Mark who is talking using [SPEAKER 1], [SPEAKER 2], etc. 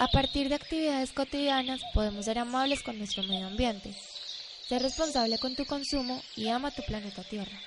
[SPEAKER 1] A partir de actividades cotidianas podemos ser amables con nuestro medio ambiente. Sé responsable con tu consumo y ama tu planeta Tierra.